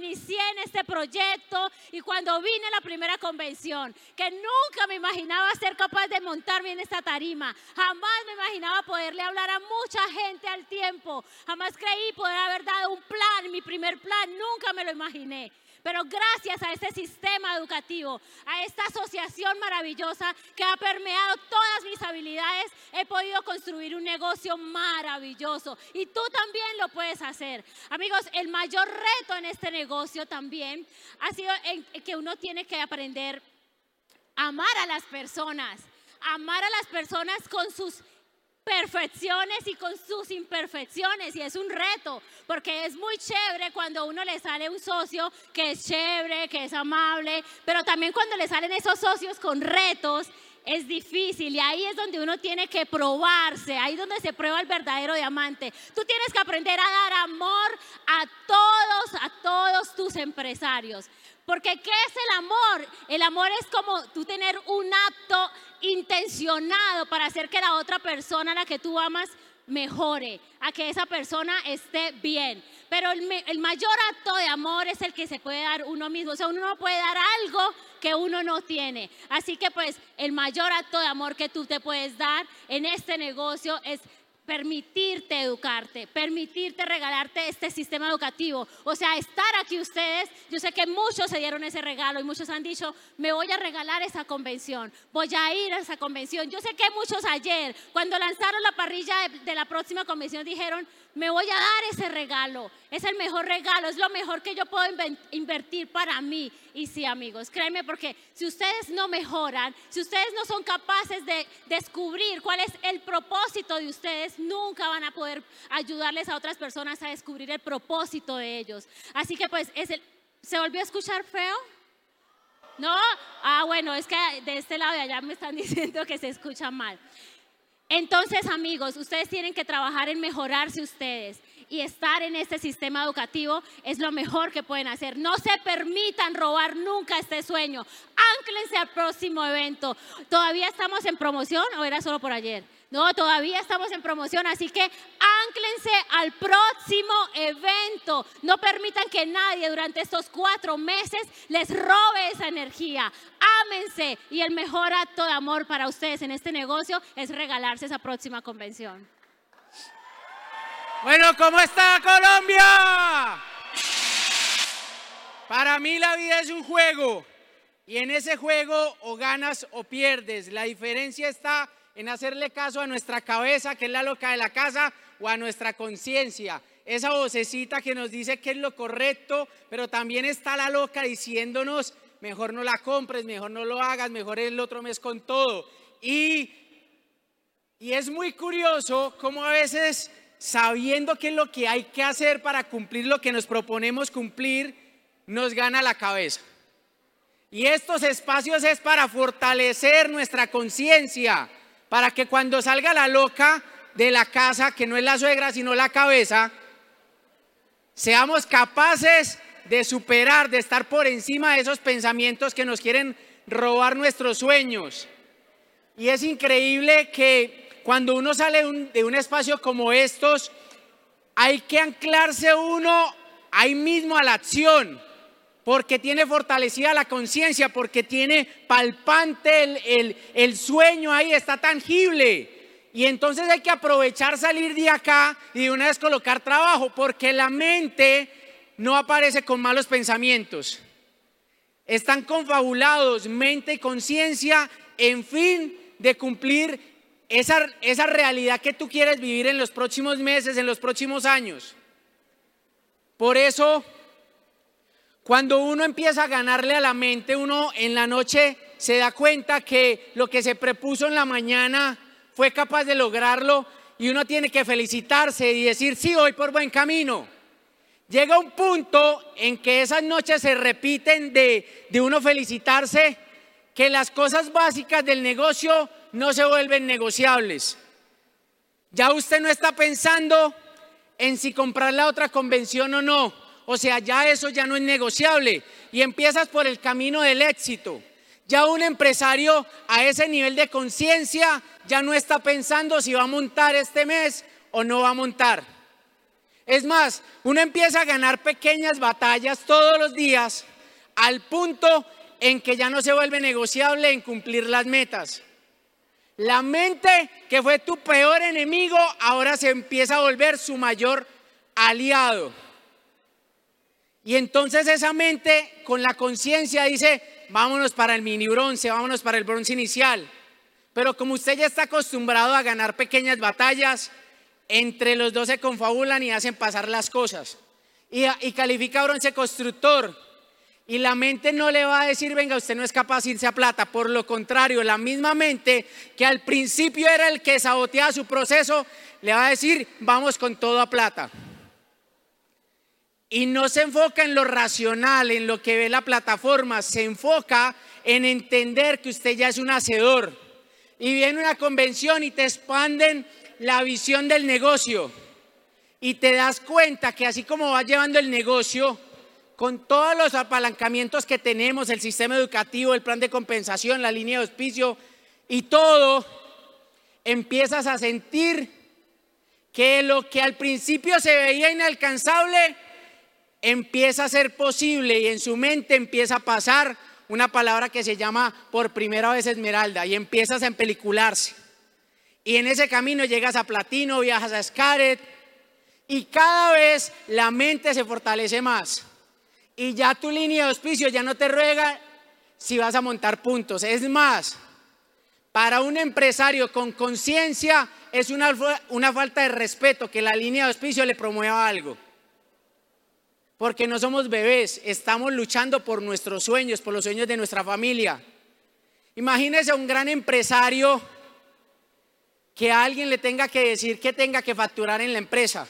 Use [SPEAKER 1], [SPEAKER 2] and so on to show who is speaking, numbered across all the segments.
[SPEAKER 1] Inicié en este proyecto y cuando vine a la primera convención, que nunca me imaginaba ser capaz de montarme en esta tarima. Jamás me imaginaba poderle hablar a mucha gente al tiempo. Jamás creí poder haber dado un plan, mi primer plan, nunca me lo imaginé. Pero gracias a este sistema educativo, a esta asociación maravillosa que ha permeado todas mis habilidades, he podido construir un negocio maravilloso. Y tú también lo puedes hacer. Amigos, el mayor reto en este negocio también ha sido en que uno tiene que aprender a amar a las personas. Amar a las personas con sus perfecciones y con sus imperfecciones y es un reto porque es muy chévere cuando uno le sale un socio que es chévere, que es amable, pero también cuando le salen esos socios con retos es difícil y ahí es donde uno tiene que probarse, ahí es donde se prueba el verdadero diamante. Tú tienes que aprender a dar amor a todos, a todos tus empresarios. Porque ¿qué es el amor? El amor es como tú tener un acto intencionado para hacer que la otra persona a la que tú amas mejore, a que esa persona esté bien. Pero el, el, mayor acto de amor es el que se puede dar uno mismo. O sea, uno no puede dar algo que uno no tiene. Así que pues el mayor acto de amor que tú te puedes dar en este negocio es permitirte educarte, permitirte regalarte este sistema educativo. O sea, estar aquí ustedes, yo sé que muchos se dieron ese regalo y muchos han dicho, me voy a regalar esa convención, voy a ir a esa convención. Yo sé que muchos ayer, cuando lanzaron la parrilla de, la próxima convención, dijeron, me voy a dar ese regalo. Es el mejor regalo, es lo mejor que yo puedo invertir para mí. Y sí, amigos, créeme porque si ustedes no mejoran, si ustedes no son capaces de descubrir cuál es el propósito de ustedes, nunca van a poder ayudarles a otras personas a descubrir el propósito de ellos. Así que pues, ¿se volvió a escuchar feo? ¿No? Ah, bueno, es que de este lado de allá me están diciendo que se escucha mal. Entonces, amigos, ustedes tienen que trabajar en mejorarse ustedes y estar en este sistema educativo es lo mejor que pueden hacer. No se permitan robar nunca este sueño. Ánclense al próximo evento. ¿Todavía estamos en promoción o era solo por ayer? No, todavía estamos en promoción, así que ánclense al próximo evento. No permitan que nadie durante estos cuatro meses les robe esa energía. Ámense y el mejor acto de amor para ustedes en este negocio es regalarse esa próxima convención.
[SPEAKER 2] Bueno, ¿cómo está Colombia? Para mí la vida es un juego y en ese juego o ganas o pierdes. La diferencia está en hacerle caso a nuestra cabeza, que es la loca de la casa, o a nuestra conciencia. Esa vocecita que nos dice que es lo correcto, pero también está la loca diciéndonos, mejor no la compres, mejor no lo hagas, mejor el otro mes con todo. Y, y es muy curioso cómo a veces, sabiendo qué es lo que hay que hacer para cumplir lo que nos proponemos cumplir, nos gana la cabeza. Y estos espacios es para fortalecer nuestra conciencia, para que cuando salga la loca de la casa, que no es la suegra, sino la cabeza, seamos capaces de superar, de estar por encima de esos pensamientos que nos quieren robar nuestros sueños. Y es increíble que cuando uno sale de un espacio como estos, hay que anclarse uno ahí mismo a la acción porque tiene fortalecida la conciencia, porque tiene palpante el, el, sueño ahí, está tangible. Y entonces hay que aprovechar salir de acá y de una vez colocar trabajo, porque la mente no aparece con malos pensamientos. Están confabulados mente y conciencia en fin de cumplir esa, esa realidad que tú quieres vivir en los próximos meses, en los próximos años. Por eso cuando uno empieza a ganarle a la mente, uno en la noche se da cuenta que lo que se prepuso en la mañana fue capaz de lograrlo y uno tiene que felicitarse y decir, sí, voy por buen camino. Llega un punto en que esas noches se repiten de, de uno felicitarse, que las cosas básicas del negocio no se vuelven negociables. Ya usted no está pensando en si comprar la otra convención o no o sea, ya eso ya no es negociable y empiezas por el camino del éxito. Ya un empresario a ese nivel de conciencia ya no está pensando si va a montar este mes o no va a montar. Es más, uno empieza a ganar pequeñas batallas todos los días al punto en que ya no se vuelve negociable en cumplir las metas. La mente que fue tu peor enemigo ahora se empieza a volver su mayor aliado. Y entonces esa mente con la conciencia dice, vámonos para el mini bronce, vámonos para el bronce inicial. Pero como usted ya está acostumbrado a ganar pequeñas batallas, entre los dos se confabulan y hacen pasar las cosas. Y, y califica bronce constructor. Y la mente no le va a decir, venga, usted no es capaz de irse a plata. Por lo contrario, la misma mente que al principio era el que saboteaba su proceso, le va a decir, vamos con todo a plata. Y no se enfoca en lo racional, en lo que ve la plataforma, se enfoca en entender que usted ya es un hacedor. Y viene una convención y te expanden la visión del negocio. Y te das cuenta que así como va llevando el negocio, con todos los apalancamientos que tenemos, el sistema educativo, el plan de compensación, la línea de auspicio y todo, empiezas a sentir que lo que al principio se veía inalcanzable, empieza a ser posible y en su mente empieza a pasar una palabra que se llama por primera vez esmeralda y empiezas a empelicularse. Y en ese camino llegas a platino, viajas a Scaret y cada vez la mente se fortalece más. Y ya tu línea de auspicio ya no te ruega si vas a montar puntos. Es más, para un empresario con conciencia es una, una falta de respeto que la línea de auspicio le promueva algo porque no somos bebés, estamos luchando por nuestros sueños, por los sueños de nuestra familia. Imagínese un gran empresario que alguien le tenga que decir que tenga que facturar en la empresa.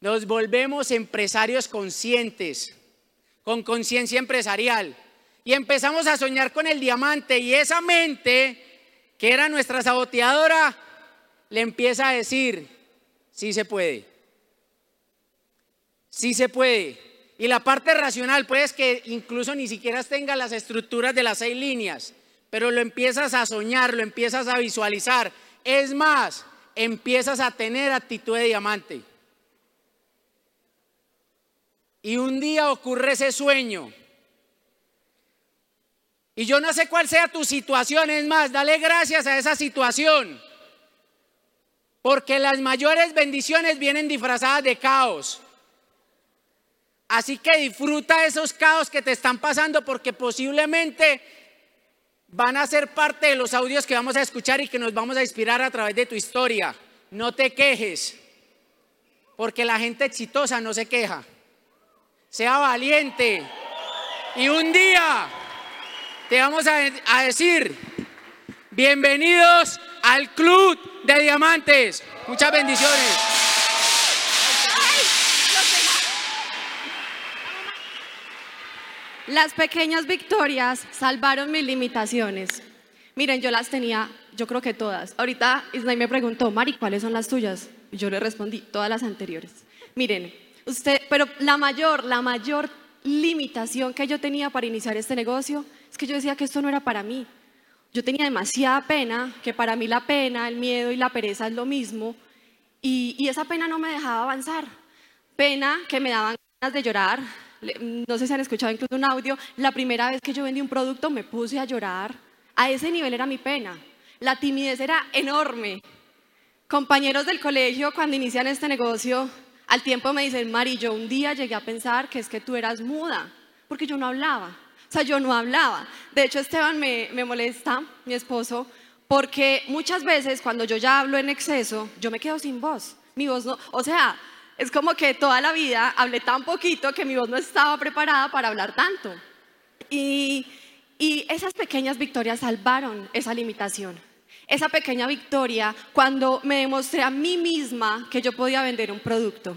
[SPEAKER 2] Nos volvemos empresarios conscientes, con conciencia empresarial. Y empezamos a soñar con el diamante y esa mente, que era nuestra saboteadora, le empieza a decir, sí se puede. Sí se puede. Y la parte racional, pues que incluso ni siquiera tenga las estructuras de las seis líneas, pero lo empiezas a soñar, lo empiezas a visualizar. Es más, empiezas a tener actitud de diamante. Y un día ocurre ese sueño. Y yo no sé cuál sea tu situación, es más, dale gracias a esa situación. Porque las mayores bendiciones vienen disfrazadas de caos. Así que disfruta esos caos que te están pasando porque posiblemente van a ser parte de los audios que vamos a escuchar y que nos vamos a inspirar a través de tu historia. No te quejes, porque la gente exitosa no se queja. Sea valiente. Y un día te vamos a, decir, bienvenidos al Club de Diamantes. Muchas bendiciones.
[SPEAKER 3] Las pequeñas victorias salvaron mis limitaciones. Miren, yo las tenía, yo creo que todas. Ahorita Isnay me preguntó, Mari, ¿cuáles son las tuyas? Y yo le respondí, todas las anteriores. Miren, usted, pero la mayor, la mayor limitación que yo tenía para iniciar este negocio es que yo decía que esto no era para mí. Yo tenía demasiada pena, que para mí la pena, el miedo y la pereza es lo mismo, y, y esa pena no me dejaba avanzar. Pena que me daban ganas de llorar, no sé si han escuchado incluso un audio, la primera vez que yo vendí un producto me puse a llorar. A ese nivel era mi pena. La timidez era enorme. Compañeros del colegio, cuando inician este negocio, al tiempo me dicen, Mari, yo un día llegué a pensar que es que tú eras muda, porque yo no hablaba. O sea, yo no hablaba. De hecho, Esteban me, me molesta, mi esposo, porque muchas veces cuando yo ya hablo en exceso, yo me quedo sin voz. Mi voz no, o sea, es como que toda la vida hablé tan poquito que mi voz no estaba preparada para hablar tanto. Y, y esas pequeñas victorias salvaron esa limitación. Esa pequeña victoria cuando me demostré a mí misma que yo podía vender un producto.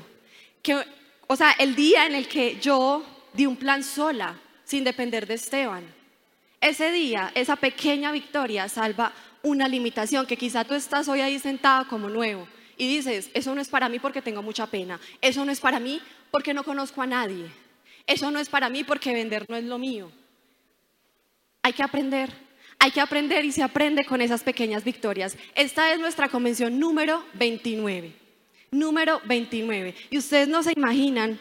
[SPEAKER 3] Que, o sea, el día en el que yo di un plan sola, sin depender de Esteban. Ese día, esa pequeña victoria salva una limitación que quizá tú estás hoy ahí sentado como nuevo y dices, eso no es para mí porque tengo mucha pena, eso no es para mí porque no conozco a nadie, eso no es para mí porque vender no es lo mío. Hay que aprender, hay que aprender y se aprende con esas pequeñas victorias. Esta es nuestra convención número 29. Número 29. Y ustedes no se imaginan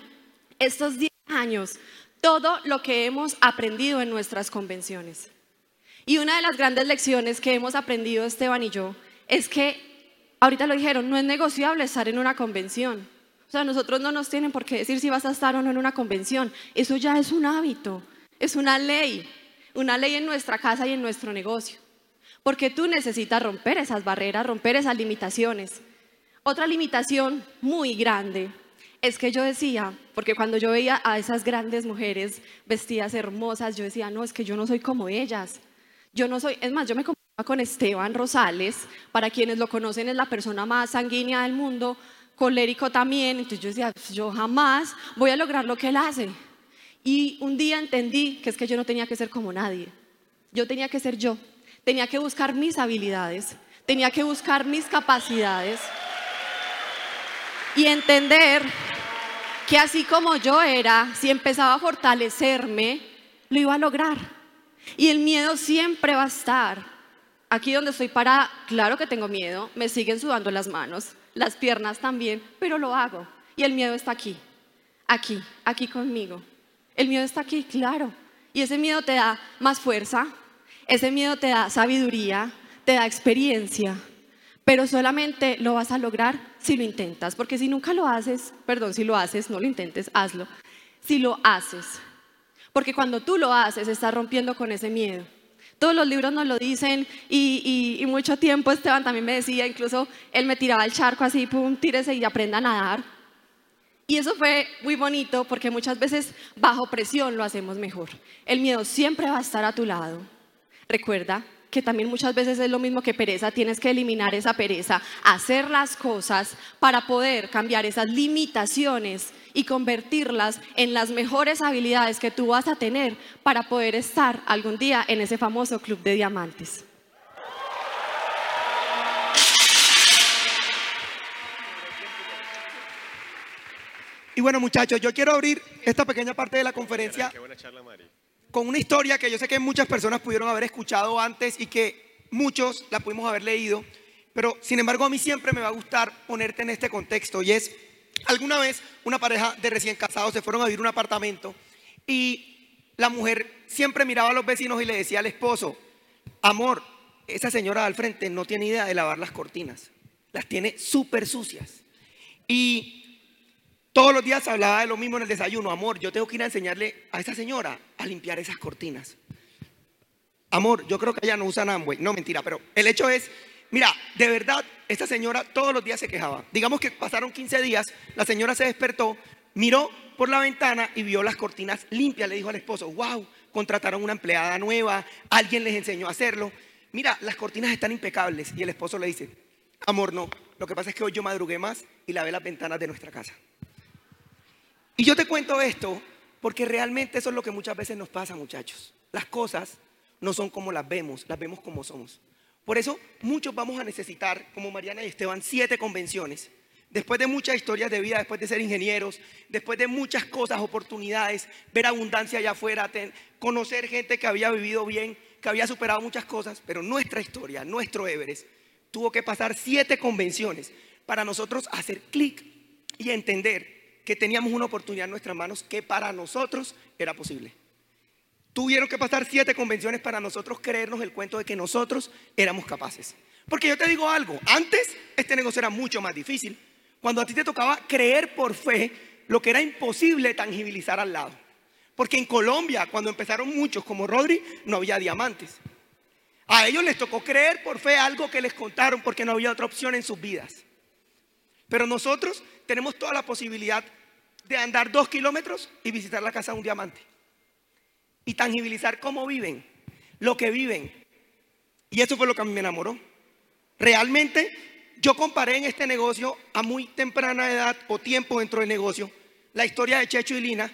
[SPEAKER 3] estos 10 años todo lo que hemos aprendido en nuestras convenciones. Y una de las grandes lecciones que hemos aprendido Esteban y yo es que, ahorita lo dijeron, no es negociable estar en una convención. O sea, nosotros no nos tienen por qué decir si vas a estar o no en una convención. Eso ya es un hábito, es una ley, una ley en nuestra casa y en nuestro negocio. Porque tú necesitas romper esas barreras, romper esas limitaciones. Otra limitación muy grande es que yo decía, porque cuando yo veía a esas grandes mujeres vestidas hermosas, yo decía, no, es que yo no soy como ellas. Yo no soy, es más, yo me comparaba con Esteban Rosales, para quienes lo conocen es la persona más sanguínea del mundo, colérico también, entonces yo decía, pues yo jamás voy a lograr lo que él hace. Y un día entendí que es que yo no tenía que ser como nadie, yo tenía que ser yo, tenía que buscar mis habilidades, tenía que buscar mis capacidades y entender que así como yo era, si empezaba a fortalecerme, lo iba a lograr. Y el miedo siempre va a estar. Aquí donde estoy parada, claro que tengo miedo, me siguen sudando las manos, las piernas también, pero lo hago. Y el miedo está aquí, aquí, aquí conmigo. El miedo está aquí, claro. Y ese miedo te da más fuerza, ese miedo te da sabiduría, te da experiencia, pero solamente lo vas a lograr si lo intentas, porque si nunca lo haces, perdón, si lo haces, no lo intentes, hazlo. Si lo haces, porque cuando tú lo haces, estás rompiendo con ese miedo. Todos los libros nos lo dicen y, mucho tiempo Esteban también me decía, incluso él me tiraba al charco así, pum, tírese y aprenda a nadar. Y eso fue muy bonito porque muchas veces bajo presión lo hacemos mejor. El miedo siempre va a estar a tu lado. Recuerda, que también muchas veces es lo mismo que pereza, tienes que eliminar esa pereza, hacer las cosas para poder cambiar esas limitaciones y convertirlas en las mejores habilidades que tú vas a tener para poder estar algún día en ese famoso club de diamantes.
[SPEAKER 4] Y bueno, muchachos, yo quiero abrir esta pequeña parte de la conferencia. Qué buena charla, Mari con una historia que yo sé que muchas personas pudieron haber escuchado antes y que muchos la pudimos haber leído, pero sin embargo a mí siempre me va a gustar ponerte en este contexto y es, alguna vez una pareja de recién casados se fueron a vivir un apartamento y la mujer siempre miraba a los vecinos y le decía al esposo, amor, esa señora al frente no tiene idea de lavar las cortinas, las tiene súper sucias. Y todos los días hablaba de lo mismo en el desayuno. Amor, yo tengo que ir a enseñarle a esa señora a limpiar esas cortinas. Amor, yo creo que ella no usa Amway. No, mentira, pero el hecho es, mira, de verdad, esta señora todos los días se quejaba. Digamos que pasaron 15 días, la señora se despertó, miró por la ventana y vio las cortinas limpias. Le dijo al esposo, wow, contrataron una empleada nueva, alguien les enseñó a hacerlo. Mira, las cortinas están impecables. Y el esposo le dice, amor, no, lo que pasa es que hoy yo madrugué más y lavé las ventanas de nuestra casa. Y yo te cuento esto porque realmente eso es lo que muchas veces nos pasa, muchachos. Las cosas no son como las vemos, las vemos como somos. Por eso muchos vamos a necesitar, como Mariana y Esteban, siete convenciones. Después de muchas historias de vida, después de ser ingenieros, después de muchas cosas, oportunidades, ver abundancia allá afuera, conocer gente que había vivido bien, que había superado muchas cosas, pero nuestra historia, nuestro Everest, tuvo que pasar siete convenciones para nosotros hacer clic y entender que teníamos una oportunidad en nuestras manos que para nosotros era posible. Tuvieron que pasar siete convenciones para nosotros creernos el cuento de que nosotros éramos capaces. Porque yo te digo algo, antes este negocio era mucho más difícil. Cuando a ti te tocaba creer por fe lo que era imposible tangibilizar al lado. Porque en Colombia, cuando empezaron muchos como Rodri, no había diamantes. A ellos les tocó creer por fe algo que les contaron porque no había otra opción en sus vidas. Pero nosotros tenemos toda la posibilidad de andar dos kilómetros y visitar la casa de un diamante. Y tangibilizar cómo viven, lo que viven. Y eso fue lo que a mí me enamoró. Realmente yo comparé en este negocio a muy temprana edad o tiempo dentro del negocio la historia de Checho y Lina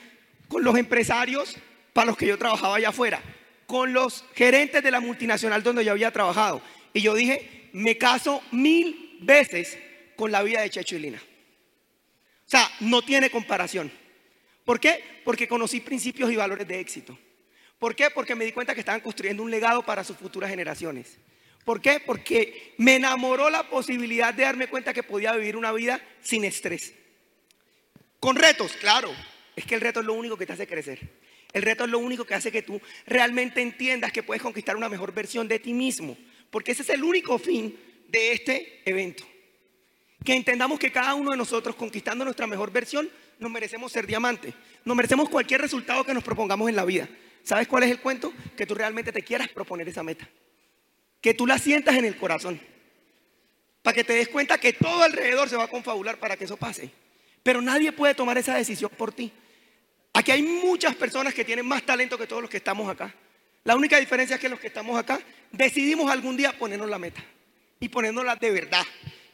[SPEAKER 4] con los empresarios para los que yo trabajaba allá afuera, con los gerentes de la multinacional donde yo había trabajado. Y yo dije, me caso mil veces con la vida de Checho y Lina. O sea, no tiene comparación. ¿Por qué? Porque conocí principios y valores de éxito. ¿Por qué? Porque me di cuenta que estaban construyendo un legado para sus futuras generaciones. ¿Por qué? Porque me enamoró la posibilidad de darme cuenta que podía vivir una vida sin estrés. Con retos, claro. Es que el reto es lo único que te hace crecer. El reto es lo único que hace que tú realmente entiendas que puedes conquistar una mejor versión de ti mismo. Porque ese es el único fin de este evento. Que entendamos que cada uno de nosotros, conquistando nuestra mejor versión, nos merecemos ser diamantes. Nos merecemos cualquier resultado que nos propongamos en la vida. ¿Sabes cuál es el cuento? Que tú realmente te quieras proponer esa meta. Que tú la sientas en el corazón. Para que te des cuenta que todo alrededor se va a confabular para que eso pase. Pero nadie puede tomar esa decisión por ti. Aquí hay muchas personas que tienen más talento que todos los que estamos acá. La única diferencia es que los que estamos acá decidimos algún día ponernos la meta y ponernosla de verdad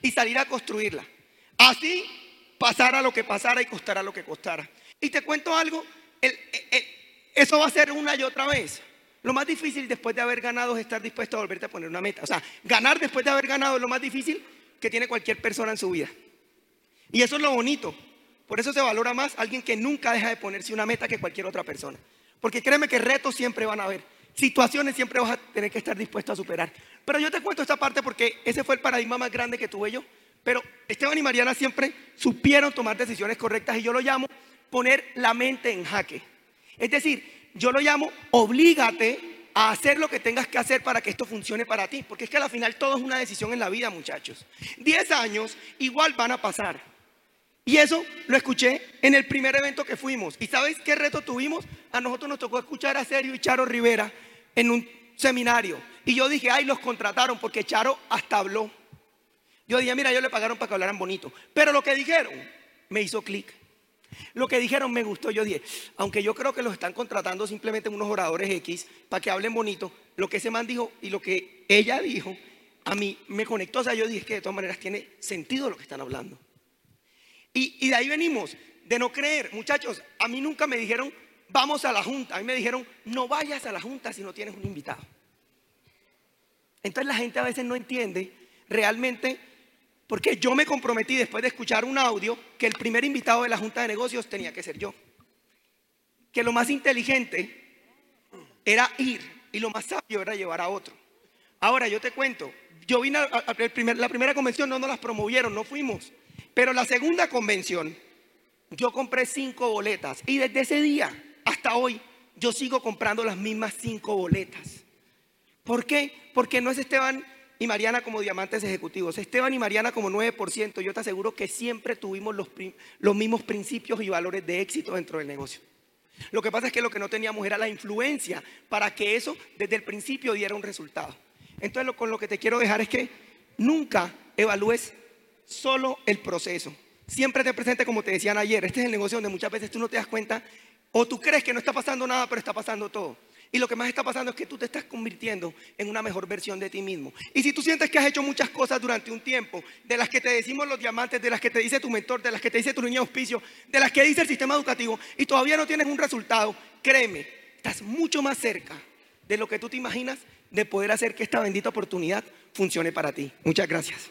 [SPEAKER 4] y salir a construirla. Así pasara lo que pasara y costara lo que costara. Y te cuento algo, eso va a ser una y otra vez. Lo más difícil después de haber ganado es estar dispuesto a volverte a poner una meta. O sea, ganar después de haber ganado es lo más difícil que tiene cualquier persona en su vida. Y eso es lo bonito. Por eso se valora más alguien que nunca deja de ponerse una meta que cualquier otra persona. Porque créeme que retos siempre van a haber. Situaciones siempre vas a tener que estar dispuesto a superar. Pero yo te cuento esta parte porque ese fue el paradigma más grande que tuve yo. Pero Esteban y Mariana siempre supieron tomar decisiones correctas y yo lo llamo poner la mente en jaque. Es decir, yo lo llamo oblígate a hacer lo que tengas que hacer para que esto funcione para ti. Porque es que al final todo es una decisión en la vida, muchachos. Diez años igual van a pasar. Y eso lo escuché en el primer evento que fuimos. ¿Y sabes qué reto tuvimos? A nosotros nos tocó escuchar a Sergio y Charo Rivera en un seminario. Y yo dije, ay, los contrataron porque Charo hasta habló. Yo dije, mira, ellos le pagaron para que hablaran bonito. Pero lo que dijeron me hizo clic. Lo que dijeron me gustó. Yo dije, aunque yo creo que los están contratando simplemente unos oradores X para que hablen bonito, lo que ese man dijo y lo que ella dijo, a mí me conectó. O sea, yo dije que de todas maneras tiene sentido lo que están hablando. Y, de ahí venimos, de no creer. Muchachos, a mí nunca me dijeron, vamos a la junta. A mí me dijeron, no vayas a la junta si no tienes un invitado. Entonces la gente a veces no entiende realmente porque yo me comprometí después de escuchar un audio que el primer invitado de la Junta de Negocios tenía que ser yo. Que lo más inteligente era ir y lo más sabio era llevar a otro. Ahora yo te cuento, yo vine a, la primera convención, no nos las promovieron, no fuimos. Pero la segunda convención, yo compré cinco boletas y desde ese día hasta hoy yo sigo comprando las mismas cinco boletas. ¿Por qué? Porque no es Esteban y Mariana como diamantes ejecutivos, Esteban y Mariana como 9%, yo te aseguro que siempre tuvimos los, los mismos principios y valores de éxito dentro del negocio. Lo que pasa es que lo que no teníamos era la influencia para que eso desde el principio diera un resultado. Entonces con lo que te quiero dejar es que nunca evalúes solo el proceso. Siempre te presente como te decían ayer. Este es el negocio donde muchas veces tú no te das cuenta o tú crees que no está pasando nada, pero está pasando todo. Y lo que más está pasando es que tú te estás convirtiendo en una mejor versión de ti mismo. Y si tú sientes que has hecho muchas cosas durante un tiempo, de las que te decimos los diamantes, de las que te dice tu mentor, de las que te dice tu niño auspicio, de las que dice el sistema educativo, y todavía no tienes un resultado, créeme, estás mucho más cerca de lo que tú te imaginas de poder hacer que esta bendita oportunidad funcione para ti. Muchas gracias.